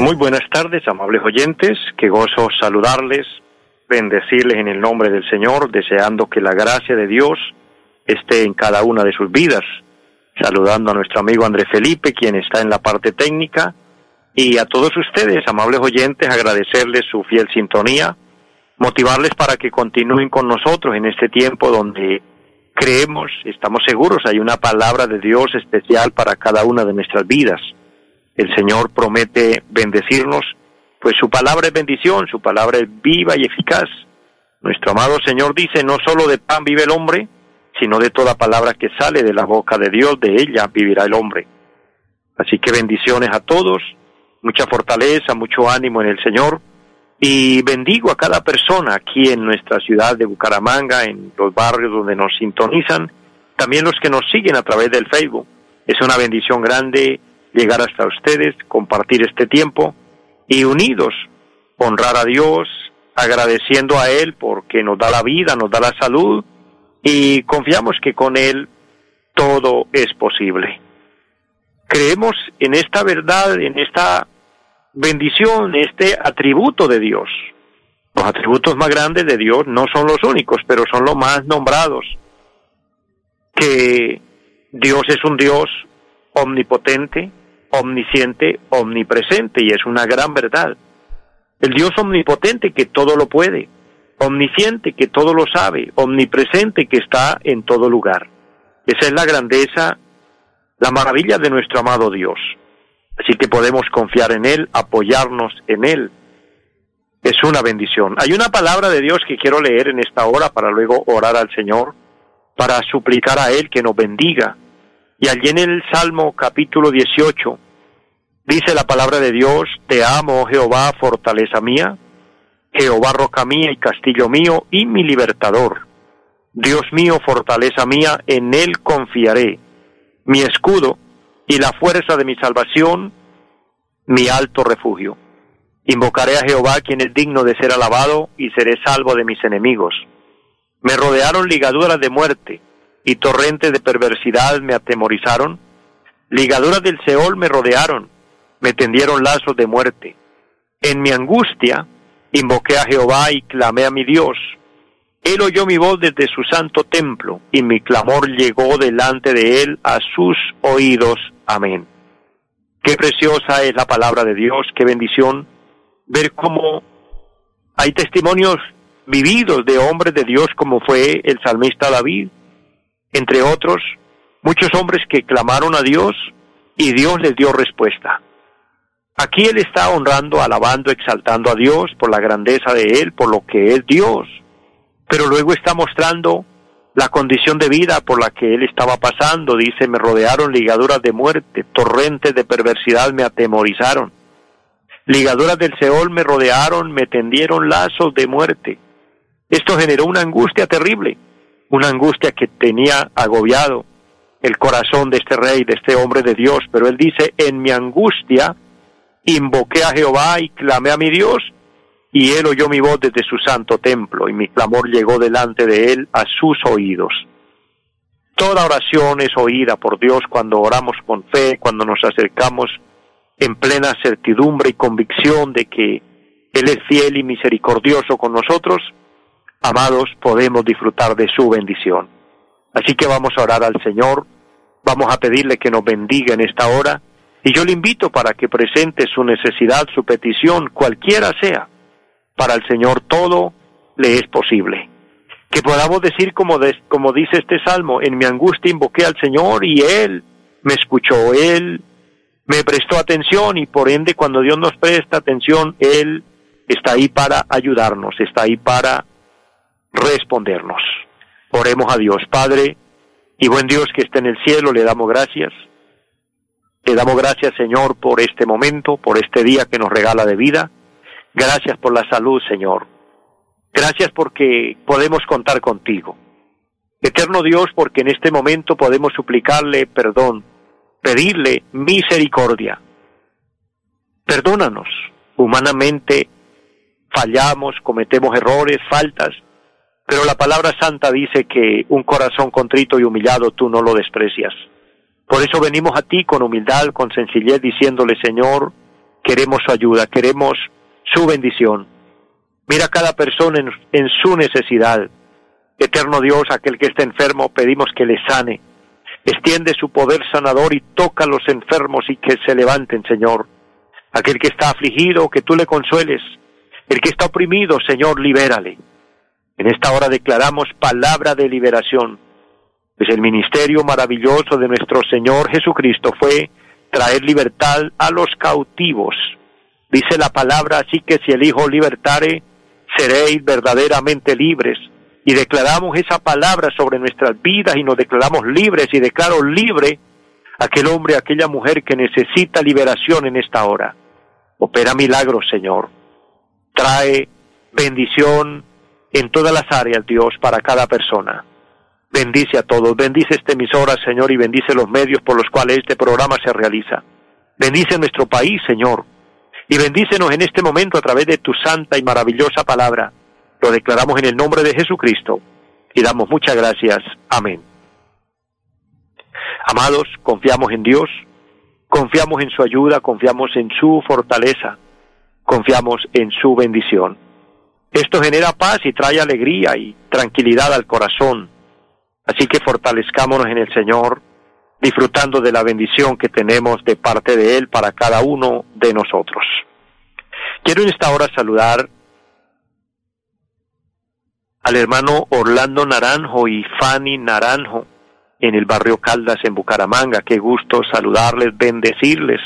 Muy buenas tardes, amables oyentes. Qué gozo saludarles bendecirles en el nombre del Señor, deseando que la gracia de Dios esté en cada una de sus vidas. Saludando a nuestro amigo André Felipe, quien está en la parte técnica, y a todos ustedes, amables oyentes, agradecerles su fiel sintonía, motivarles para que continúen con nosotros en este tiempo donde creemos, estamos seguros, hay una palabra de Dios especial para cada una de nuestras vidas. El Señor promete bendecirnos pues su palabra es bendición, su palabra es viva y eficaz. Nuestro amado Señor dice, no solo de pan vive el hombre, sino de toda palabra que sale de la boca de Dios, de ella vivirá el hombre. Así que bendiciones a todos, mucha fortaleza, mucho ánimo en el Señor, y bendigo a cada persona aquí en nuestra ciudad de Bucaramanga, en los barrios donde nos sintonizan, también los que nos siguen a través del Facebook. Es una bendición grande llegar hasta ustedes, compartir este tiempo, y unidos honrar a Dios, agradeciendo a Él porque nos da la vida, nos da la salud y confiamos que con Él todo es posible. Creemos en esta verdad, en esta bendición, este atributo de Dios. Los atributos más grandes de Dios no son los únicos, pero son los más nombrados. Que Dios es un Dios omnipotente, omnisciente, omnipresente, y es una gran verdad. El Dios omnipotente que todo lo puede, omnisciente que todo lo sabe, omnipresente que está en todo lugar. Esa es la grandeza, la maravilla de nuestro amado Dios. Así que podemos confiar en Él, apoyarnos en Él. Es una bendición. Hay una palabra de Dios que quiero leer en esta hora para luego orar al Señor, para suplicar a Él que nos bendiga y allí en el Salmo capítulo 18 dice la palabra de Dios, Te amo, oh Jehová, fortaleza mía, Jehová, roca mía y castillo mío y mi libertador. Dios mío, fortaleza mía, en Él confiaré, mi escudo y la fuerza de mi salvación, mi alto refugio. Invocaré a Jehová, quien es digno de ser alabado, y seré salvo de mis enemigos. Me rodearon ligaduras de muerte, y torrentes de perversidad me atemorizaron. Ligaduras del Seol me rodearon, me tendieron lazos de muerte. En mi angustia invoqué a Jehová y clamé a mi Dios. Él oyó mi voz desde su santo templo, y mi clamor llegó delante de él a sus oídos. Amén. Qué preciosa es la palabra de Dios, qué bendición ver cómo hay testimonios vividos de hombres de Dios como fue el salmista David, entre otros, muchos hombres que clamaron a Dios y Dios les dio respuesta. Aquí Él está honrando, alabando, exaltando a Dios por la grandeza de Él, por lo que es Dios, pero luego está mostrando la condición de vida por la que Él estaba pasando. Dice, me rodearon ligaduras de muerte, torrentes de perversidad me atemorizaron. Ligaduras del Seol me rodearon, me tendieron lazos de muerte. Esto generó una angustia terrible una angustia que tenía agobiado el corazón de este rey, de este hombre de Dios, pero él dice, en mi angustia invoqué a Jehová y clamé a mi Dios, y él oyó mi voz desde su santo templo, y mi clamor llegó delante de él a sus oídos. Toda oración es oída por Dios cuando oramos con fe, cuando nos acercamos en plena certidumbre y convicción de que Él es fiel y misericordioso con nosotros, amados, podemos disfrutar de su bendición. Así que vamos a orar al Señor, vamos a pedirle que nos bendiga en esta hora, y yo le invito para que presente su necesidad, su petición, cualquiera sea. Para el Señor todo le es posible. Que podamos decir como, como dice este salmo, en mi angustia invoqué al Señor y Él me escuchó, Él me prestó atención y por ende cuando Dios nos presta atención, Él está ahí para ayudarnos, está ahí para respondernos. Oremos a Dios, Padre y buen Dios que está en el cielo, le damos gracias. Te damos gracias, Señor, por este momento, por este día que nos regala de vida. Gracias por la salud, Señor. Gracias porque podemos contar contigo. Eterno Dios, porque en este momento podemos suplicarle perdón, pedirle misericordia. Perdónanos. Humanamente fallamos, cometemos errores, faltas, pero la palabra santa dice que un corazón contrito y humillado tú no lo desprecias. Por eso venimos a ti con humildad, con sencillez, diciéndole, Señor, queremos su ayuda, queremos su bendición. Mira a cada persona en, en su necesidad. Eterno Dios, aquel que está enfermo, pedimos que le sane. Extiende su poder sanador y toca a los enfermos y que se levanten, Señor. Aquel que está afligido, que tú le consueles. El que está oprimido, Señor, libérale. En esta hora declaramos palabra de liberación pues el ministerio maravilloso de nuestro Señor Jesucristo fue traer libertad a los cautivos. Dice la palabra así que si el Hijo libertare, seréis verdaderamente libres. Y declaramos esa palabra sobre nuestras vidas y nos declaramos libres y declaro libre aquel hombre, aquella mujer que necesita liberación en esta hora. Opera milagros, Señor. Trae bendición en todas las áreas, Dios, para cada persona. Bendice a todos, bendice esta emisora, Señor, y bendice los medios por los cuales este programa se realiza. Bendice nuestro país, Señor, y bendícenos en este momento a través de tu santa y maravillosa palabra. Lo declaramos en el nombre de Jesucristo y damos muchas gracias. Amén. Amados, confiamos en Dios, confiamos en su ayuda, confiamos en su fortaleza, confiamos en su bendición. Esto genera paz y trae alegría y tranquilidad al corazón Así que fortalezcámonos en el Señor, disfrutando de la bendición que tenemos de parte de Él para cada uno de nosotros. Quiero en esta hora saludar al hermano Orlando Naranjo y Fanny Naranjo en el barrio Caldas en Bucaramanga. Qué gusto saludarles, bendecirles.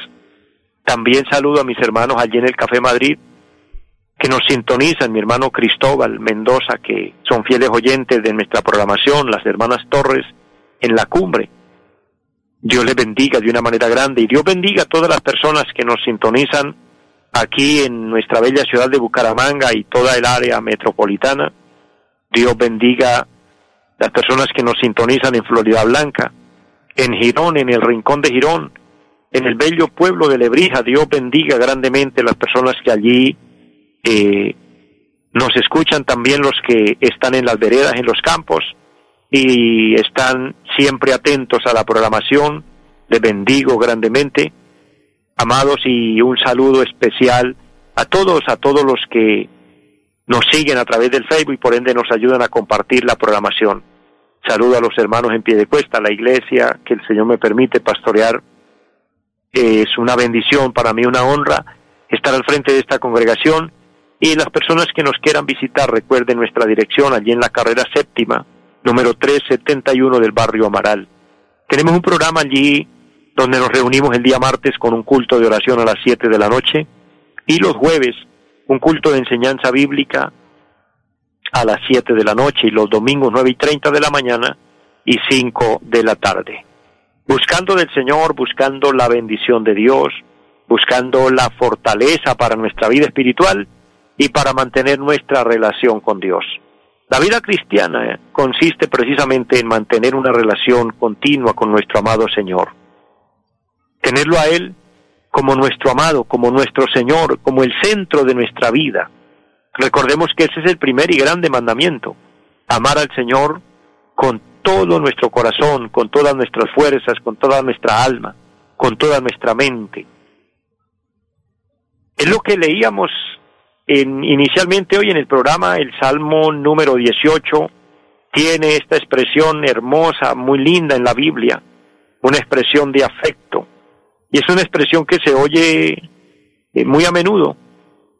También saludo a mis hermanos allí en el Café Madrid, que nos sintonizan, mi hermano Cristóbal Mendoza, que son fieles oyentes de nuestra programación, las hermanas Torres, en la cumbre. Dios les bendiga de una manera grande y Dios bendiga a todas las personas que nos sintonizan aquí en nuestra bella ciudad de Bucaramanga y toda el área metropolitana. Dios bendiga las personas que nos sintonizan en Florida Blanca, en Girón, en el rincón de Girón, en el bello pueblo de Lebrija. Dios bendiga grandemente las personas que allí eh, nos escuchan también los que están en las veredas, en los campos, y están siempre atentos a la programación. Les bendigo grandemente, amados, y un saludo especial a todos, a todos los que nos siguen a través del Facebook y por ende nos ayudan a compartir la programación. Saludo a los hermanos en pie de cuesta, a la iglesia que el Señor me permite pastorear. Es una bendición para mí, una honra estar al frente de esta congregación y las personas que nos quieran visitar, recuerden nuestra dirección allí en la carrera séptima, número 371 del barrio Amaral. Tenemos un programa allí donde nos reunimos el día martes con un culto de oración a las 7 de la noche y los jueves un culto de enseñanza bíblica a las 7 de la noche y los domingos 9 y 30 de la mañana y 5 de la tarde. Buscando del Señor, buscando la bendición de Dios, buscando la fortaleza para nuestra vida espiritual y para mantener nuestra relación con Dios. La vida cristiana consiste precisamente en mantener una relación continua con nuestro amado Señor. Tenerlo a Él como nuestro amado, como nuestro Señor, como el centro de nuestra vida. Recordemos que ese es el primer y grande mandamiento, amar al Señor con todo nuestro corazón, con todas nuestras fuerzas, con toda nuestra alma, con toda nuestra mente. Es lo que leíamos inicialmente hoy en el programa el Salmo número 18 tiene esta expresión hermosa, muy linda en la Biblia, una expresión de afecto. Y es una expresión que se oye eh, muy a menudo,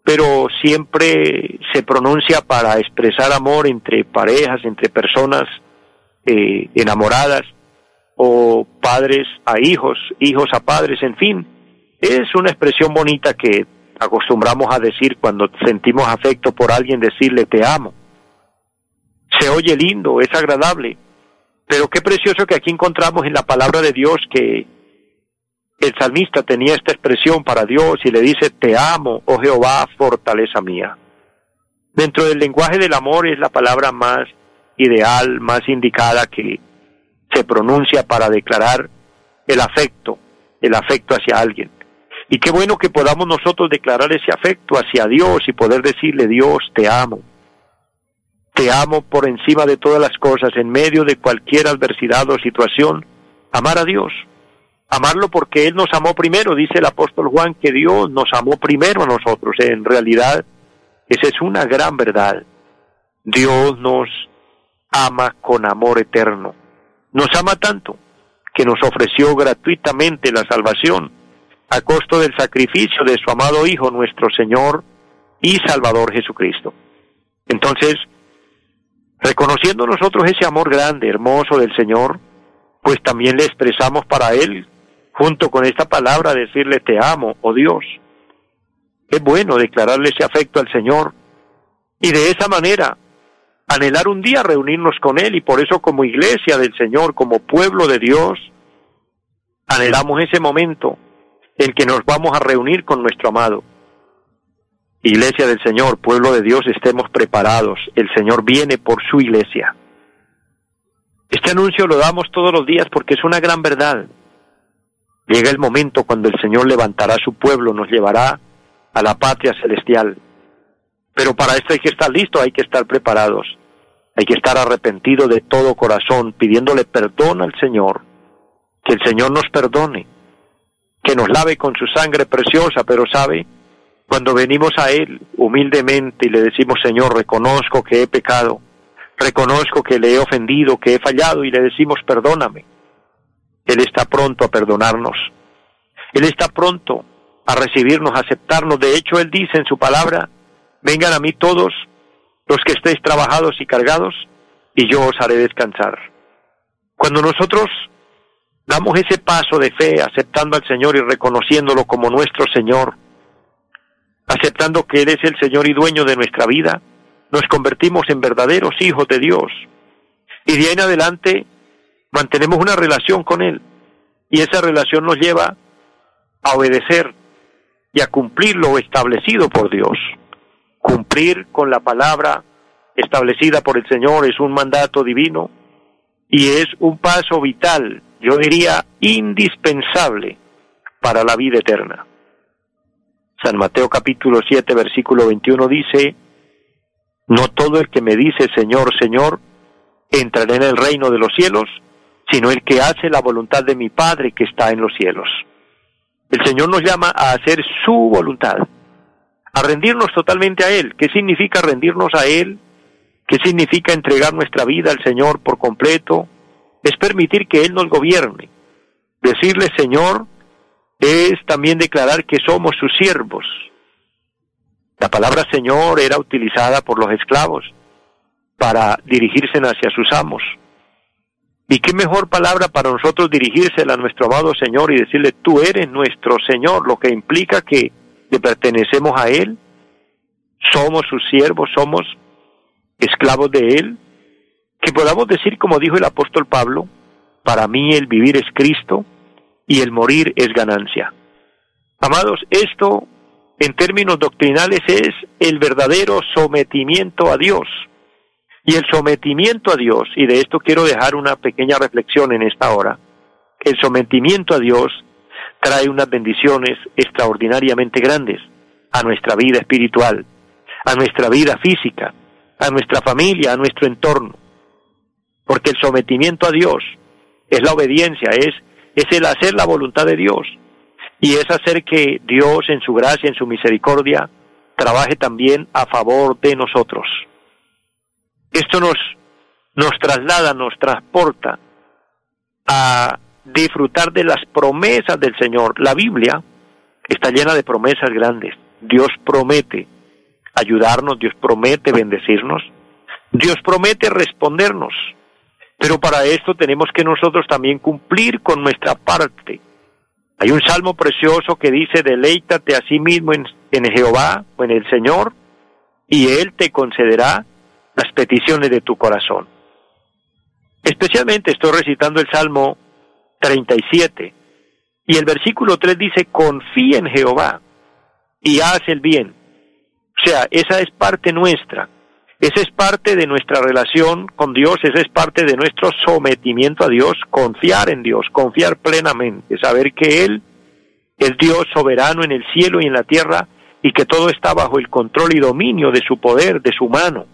pero siempre se pronuncia para expresar amor entre parejas, entre personas eh, enamoradas o padres a hijos, hijos a padres, en fin. Es una expresión bonita que acostumbramos a decir cuando sentimos afecto por alguien, decirle te amo. Se oye lindo, es agradable, pero qué precioso que aquí encontramos en la palabra de Dios que el salmista tenía esta expresión para Dios y le dice, te amo, oh Jehová, fortaleza mía. Dentro del lenguaje del amor es la palabra más ideal, más indicada que se pronuncia para declarar el afecto, el afecto hacia alguien. Y qué bueno que podamos nosotros declarar ese afecto hacia Dios y poder decirle, Dios, te amo. Te amo por encima de todas las cosas, en medio de cualquier adversidad o situación. Amar a Dios. Amarlo porque Él nos amó primero, dice el apóstol Juan, que Dios nos amó primero a nosotros. En realidad, esa es una gran verdad. Dios nos ama con amor eterno. Nos ama tanto que nos ofreció gratuitamente la salvación a costo del sacrificio de su amado Hijo, nuestro Señor y Salvador Jesucristo. Entonces, reconociendo nosotros ese amor grande, hermoso del Señor, pues también le expresamos para Él, junto con esta palabra, decirle te amo, oh Dios. Es bueno declararle ese afecto al Señor y de esa manera anhelar un día reunirnos con Él y por eso como iglesia del Señor, como pueblo de Dios, anhelamos ese momento en que nos vamos a reunir con nuestro amado. Iglesia del Señor, pueblo de Dios, estemos preparados. El Señor viene por su iglesia. Este anuncio lo damos todos los días porque es una gran verdad. Llega el momento cuando el Señor levantará su pueblo, nos llevará a la patria celestial. Pero para esto hay que estar listo, hay que estar preparados. Hay que estar arrepentido de todo corazón, pidiéndole perdón al Señor. Que el Señor nos perdone, que nos lave con su sangre preciosa, pero sabe, cuando venimos a Él humildemente y le decimos, Señor, reconozco que he pecado, reconozco que le he ofendido, que he fallado y le decimos, perdóname. Él está pronto a perdonarnos. Él está pronto a recibirnos, a aceptarnos. De hecho, Él dice en su palabra, vengan a mí todos los que estéis trabajados y cargados, y yo os haré descansar. Cuando nosotros damos ese paso de fe, aceptando al Señor y reconociéndolo como nuestro Señor, aceptando que Él es el Señor y dueño de nuestra vida, nos convertimos en verdaderos hijos de Dios. Y de ahí en adelante mantenemos una relación con Él. Y esa relación nos lleva a obedecer y a cumplir lo establecido por Dios. Cumplir con la palabra establecida por el Señor es un mandato divino y es un paso vital, yo diría indispensable para la vida eterna. San Mateo capítulo 7 versículo 21 dice, No todo el que me dice Señor, Señor, entrará en el reino de los cielos, sino el que hace la voluntad de mi Padre que está en los cielos. El Señor nos llama a hacer su voluntad a rendirnos totalmente a Él. ¿Qué significa rendirnos a Él? ¿Qué significa entregar nuestra vida al Señor por completo? Es permitir que Él nos gobierne. Decirle Señor es también declarar que somos sus siervos. La palabra Señor era utilizada por los esclavos para dirigirse hacia sus amos. Y qué mejor palabra para nosotros dirigírsela a nuestro amado Señor y decirle, tú eres nuestro Señor, lo que implica que le pertenecemos a Él, somos sus siervos, somos esclavos de Él, que podamos decir, como dijo el apóstol Pablo, para mí el vivir es Cristo y el morir es ganancia. Amados, esto en términos doctrinales es el verdadero sometimiento a Dios. Y el sometimiento a Dios, y de esto quiero dejar una pequeña reflexión en esta hora, el sometimiento a Dios trae unas bendiciones extraordinariamente grandes a nuestra vida espiritual, a nuestra vida física, a nuestra familia, a nuestro entorno. Porque el sometimiento a Dios es la obediencia, es, es el hacer la voluntad de Dios y es hacer que Dios en su gracia, en su misericordia, trabaje también a favor de nosotros. Esto nos, nos traslada, nos transporta a disfrutar de las promesas del Señor. La Biblia está llena de promesas grandes. Dios promete ayudarnos, Dios promete bendecirnos, Dios promete respondernos. Pero para esto tenemos que nosotros también cumplir con nuestra parte. Hay un salmo precioso que dice, deleítate a sí mismo en, en Jehová o en el Señor, y Él te concederá las peticiones de tu corazón. Especialmente estoy recitando el Salmo 37. Y el versículo 3 dice, confía en Jehová y haz el bien. O sea, esa es parte nuestra. Esa es parte de nuestra relación con Dios, esa es parte de nuestro sometimiento a Dios, confiar en Dios, confiar plenamente, saber que Él es Dios soberano en el cielo y en la tierra y que todo está bajo el control y dominio de su poder, de su mano.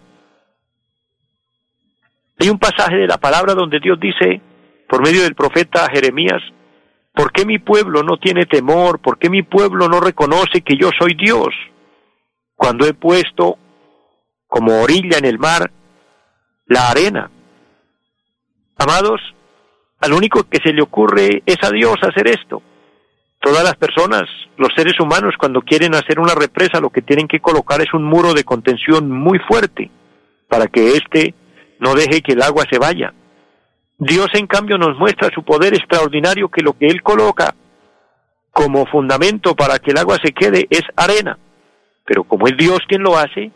Hay un pasaje de la palabra donde Dios dice, por medio del profeta Jeremías, ¿por qué mi pueblo no tiene temor? ¿Por qué mi pueblo no reconoce que yo soy Dios? Cuando he puesto como orilla en el mar, la arena. Amados, al único que se le ocurre es a Dios hacer esto. Todas las personas, los seres humanos, cuando quieren hacer una represa, lo que tienen que colocar es un muro de contención muy fuerte para que éste no deje que el agua se vaya. Dios, en cambio, nos muestra su poder extraordinario que lo que Él coloca como fundamento para que el agua se quede es arena. Pero como es Dios quien lo hace,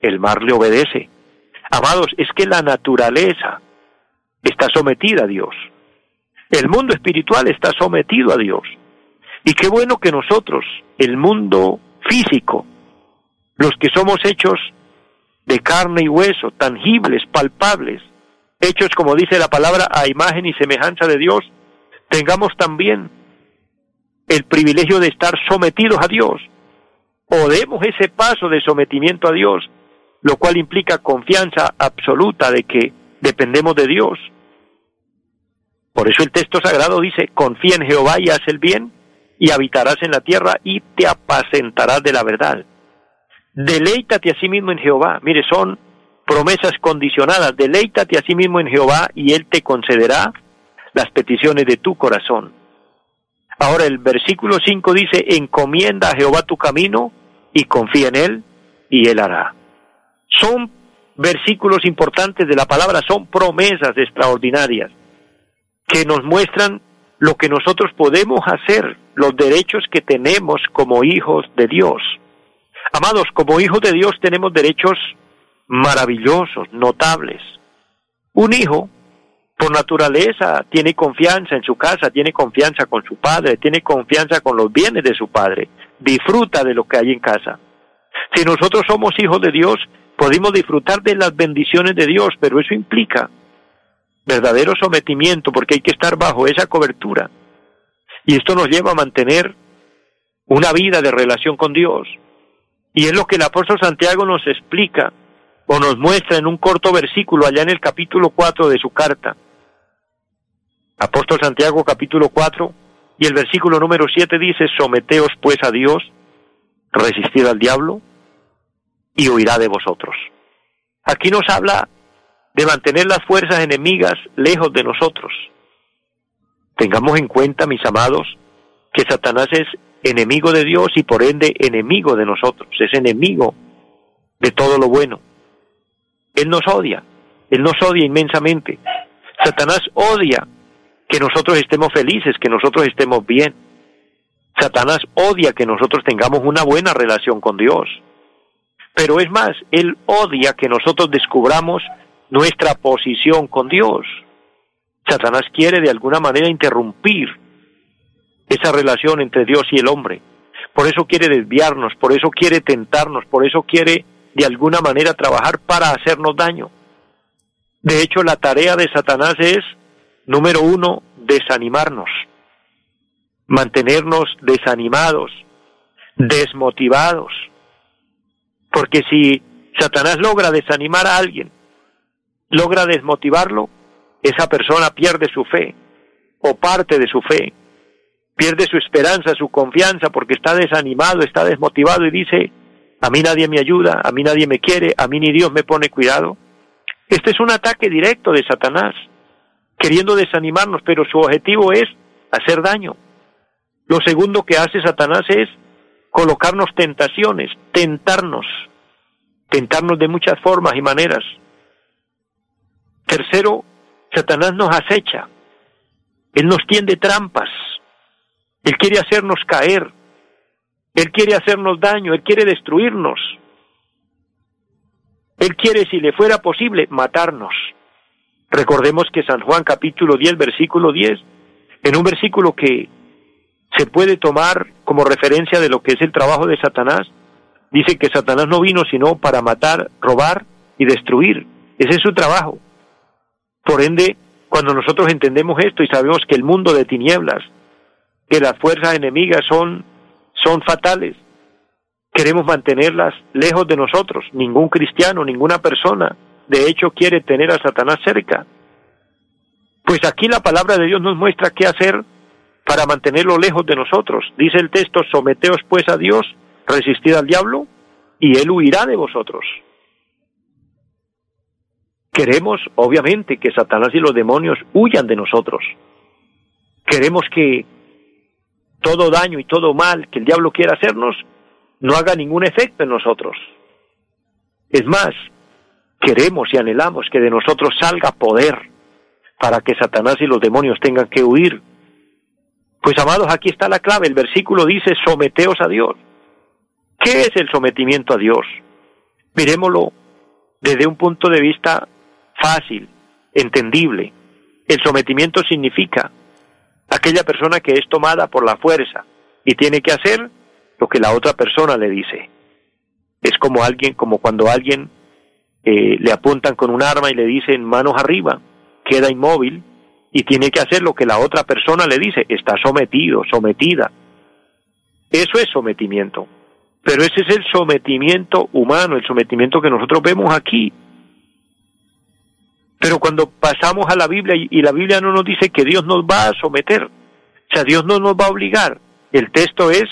el mar le obedece. Amados, es que la naturaleza está sometida a Dios. El mundo espiritual está sometido a Dios. Y qué bueno que nosotros, el mundo físico, los que somos hechos de carne y hueso, tangibles, palpables, hechos como dice la palabra a imagen y semejanza de Dios, tengamos también el privilegio de estar sometidos a Dios. O demos ese paso de sometimiento a Dios lo cual implica confianza absoluta de que dependemos de Dios. Por eso el texto sagrado dice, confía en Jehová y haz el bien, y habitarás en la tierra y te apacentarás de la verdad. Deleítate a sí mismo en Jehová. Mire, son promesas condicionadas. Deleítate a sí mismo en Jehová y Él te concederá las peticiones de tu corazón. Ahora el versículo 5 dice, encomienda a Jehová tu camino y confía en Él y Él hará. Son versículos importantes de la palabra, son promesas extraordinarias que nos muestran lo que nosotros podemos hacer, los derechos que tenemos como hijos de Dios. Amados, como hijos de Dios tenemos derechos maravillosos, notables. Un hijo, por naturaleza, tiene confianza en su casa, tiene confianza con su padre, tiene confianza con los bienes de su padre, disfruta de lo que hay en casa. Si nosotros somos hijos de Dios, podemos disfrutar de las bendiciones de Dios, pero eso implica verdadero sometimiento porque hay que estar bajo esa cobertura. Y esto nos lleva a mantener una vida de relación con Dios. Y es lo que el apóstol Santiago nos explica o nos muestra en un corto versículo allá en el capítulo 4 de su carta. Apóstol Santiago capítulo 4 y el versículo número 7 dice, someteos pues a Dios, resistid al diablo y huirá de vosotros. Aquí nos habla de mantener las fuerzas enemigas lejos de nosotros. Tengamos en cuenta, mis amados, que Satanás es enemigo de Dios y por ende enemigo de nosotros, es enemigo de todo lo bueno. Él nos odia, Él nos odia inmensamente. Satanás odia que nosotros estemos felices, que nosotros estemos bien. Satanás odia que nosotros tengamos una buena relación con Dios. Pero es más, Él odia que nosotros descubramos nuestra posición con Dios. Satanás quiere de alguna manera interrumpir esa relación entre Dios y el hombre. Por eso quiere desviarnos, por eso quiere tentarnos, por eso quiere de alguna manera trabajar para hacernos daño. De hecho, la tarea de Satanás es, número uno, desanimarnos, mantenernos desanimados, desmotivados, porque si Satanás logra desanimar a alguien, logra desmotivarlo, esa persona pierde su fe o parte de su fe, pierde su esperanza, su confianza, porque está desanimado, está desmotivado y dice, a mí nadie me ayuda, a mí nadie me quiere, a mí ni Dios me pone cuidado. Este es un ataque directo de Satanás, queriendo desanimarnos, pero su objetivo es hacer daño. Lo segundo que hace Satanás es colocarnos tentaciones, tentarnos, tentarnos de muchas formas y maneras. Tercero, Satanás nos acecha, Él nos tiende trampas, Él quiere hacernos caer, Él quiere hacernos daño, Él quiere destruirnos, Él quiere, si le fuera posible, matarnos. Recordemos que San Juan capítulo 10, versículo 10, en un versículo que se puede tomar como referencia de lo que es el trabajo de Satanás. Dice que Satanás no vino sino para matar, robar y destruir. Ese es su trabajo. Por ende, cuando nosotros entendemos esto y sabemos que el mundo de tinieblas, que las fuerzas enemigas son, son fatales, queremos mantenerlas lejos de nosotros. Ningún cristiano, ninguna persona, de hecho, quiere tener a Satanás cerca. Pues aquí la palabra de Dios nos muestra qué hacer para mantenerlo lejos de nosotros. Dice el texto, someteos pues a Dios, resistid al diablo, y él huirá de vosotros. Queremos, obviamente, que Satanás y los demonios huyan de nosotros. Queremos que todo daño y todo mal que el diablo quiera hacernos no haga ningún efecto en nosotros. Es más, queremos y anhelamos que de nosotros salga poder para que Satanás y los demonios tengan que huir. Pues amados, aquí está la clave. El versículo dice, someteos a Dios. ¿Qué es el sometimiento a Dios? Miremoslo desde un punto de vista fácil, entendible. El sometimiento significa aquella persona que es tomada por la fuerza y tiene que hacer lo que la otra persona le dice. Es como alguien, como cuando alguien eh, le apuntan con un arma y le dicen manos arriba, queda inmóvil y tiene que hacer lo que la otra persona le dice, está sometido, sometida. Eso es sometimiento. Pero ese es el sometimiento humano, el sometimiento que nosotros vemos aquí. Pero cuando pasamos a la Biblia y, la Biblia no nos dice que Dios nos va a someter, o sea, Dios no nos va a obligar. El texto es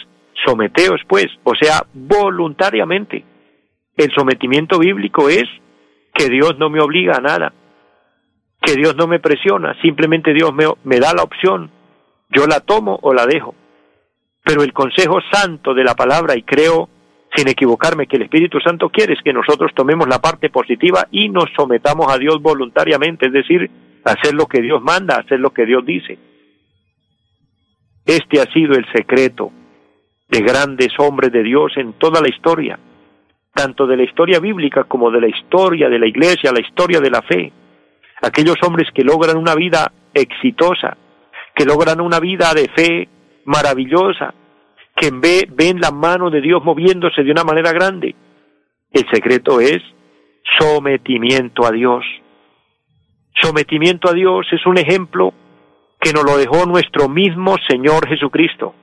someteos pues, o sea, voluntariamente. El sometimiento bíblico es que Dios no me obliga a nada, que Dios no me presiona, simplemente Dios me, me da la opción, yo la tomo o la dejo. Pero el consejo santo de la palabra, y creo sin equivocarme que el Espíritu Santo quiere es que nosotros tomemos la parte positiva y nos sometamos a Dios voluntariamente, es decir, hacer lo que Dios manda, hacer lo que Dios dice. Este ha sido el secreto de grandes hombres de Dios en toda la historia, tanto de la historia bíblica como de la historia de la iglesia, la historia de la fe. Aquellos hombres que logran una vida exitosa, que logran una vida de fe maravillosa, que ven la mano de Dios moviéndose de una manera grande. El secreto es sometimiento a Dios. Sometimiento a Dios es un ejemplo que nos lo dejó nuestro mismo Señor Jesucristo.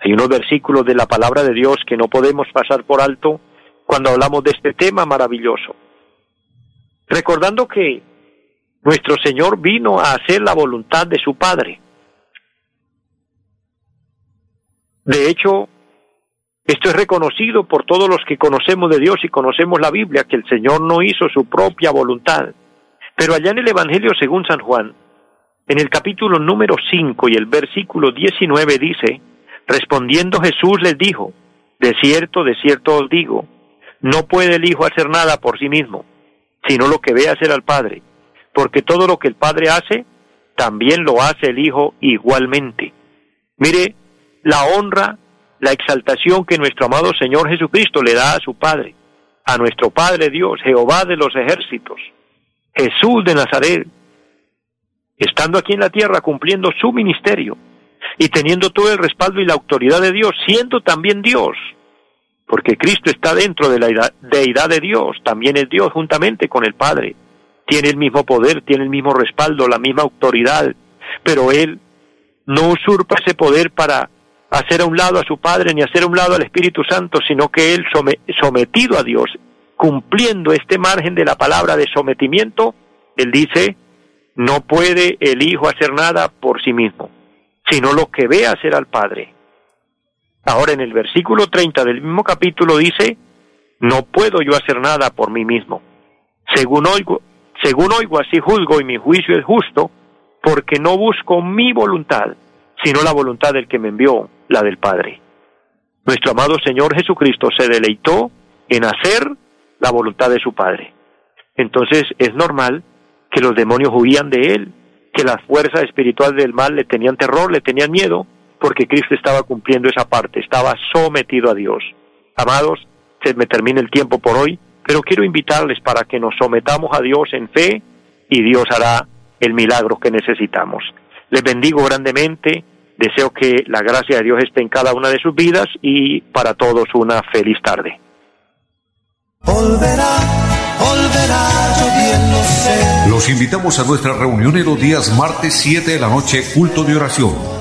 Hay unos versículos de la palabra de Dios que no podemos pasar por alto cuando hablamos de este tema maravilloso. Recordando que nuestro Señor vino a hacer la voluntad de su Padre. De hecho, esto es reconocido por todos los que conocemos de Dios y conocemos la Biblia, que el Señor no hizo su propia voluntad. Pero allá en el Evangelio según San Juan, en el capítulo número 5 y el versículo 19 dice, Respondiendo Jesús les dijo, De cierto, de cierto os digo, no puede el Hijo hacer nada por sí mismo, sino lo que ve hacer al Padre, porque todo lo que el Padre hace, también lo hace el Hijo igualmente. Mire la honra, la exaltación que nuestro amado Señor Jesucristo le da a su Padre, a nuestro Padre Dios, Jehová de los ejércitos, Jesús de Nazaret, estando aquí en la tierra cumpliendo su ministerio, y teniendo todo el respaldo y la autoridad de Dios, siendo también Dios, porque Cristo está dentro de la deidad de Dios, también es Dios juntamente con el Padre, tiene el mismo poder, tiene el mismo respaldo, la misma autoridad, pero Él no usurpa ese poder para hacer a un lado a su Padre ni hacer a un lado al Espíritu Santo, sino que Él sometido a Dios, cumpliendo este margen de la palabra de sometimiento, Él dice, no puede el Hijo hacer nada por sí mismo sino lo que ve hacer al Padre. Ahora en el versículo 30 del mismo capítulo dice, no puedo yo hacer nada por mí mismo. Según oigo, según oigo así juzgo y mi juicio es justo, porque no busco mi voluntad, sino la voluntad del que me envió, la del Padre. Nuestro amado Señor Jesucristo se deleitó en hacer la voluntad de su Padre. Entonces es normal que los demonios huían de él, que las fuerzas espirituales del mal le tenían terror, le tenían miedo, porque Cristo estaba cumpliendo esa parte, estaba sometido a Dios. Amados, se me termina el tiempo por hoy, pero quiero invitarles para que nos sometamos a Dios en fe y Dios hará el milagro que necesitamos. Les bendigo grandemente, Deseo que la gracia de Dios esté en cada una de sus vidas y para todos una feliz tarde. Los invitamos a nuestra reunión en los días martes 7 de la noche, culto de oración.